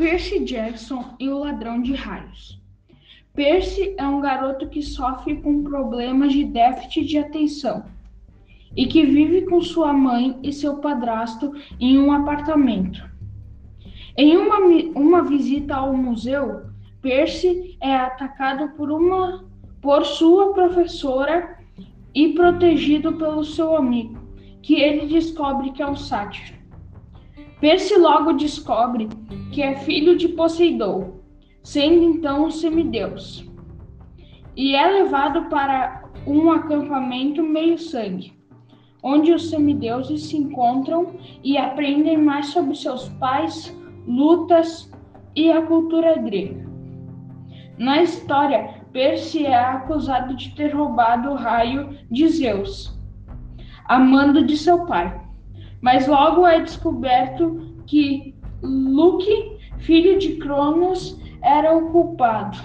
Percy Jackson e o Ladrão de Raios. Percy é um garoto que sofre com problemas de déficit de atenção e que vive com sua mãe e seu padrasto em um apartamento. Em uma, uma visita ao museu, Percy é atacado por, uma, por sua professora e protegido pelo seu amigo, que ele descobre que é um sátiro. Percy logo descobre que é filho de Poseidon, sendo então um semideus, e é levado para um acampamento meio-sangue, onde os semideuses se encontram e aprendem mais sobre seus pais, lutas e a cultura grega. Na história, Percy é acusado de ter roubado o raio de Zeus, amando de seu pai. Mas logo é descoberto que Luke, filho de Cronos, era o culpado.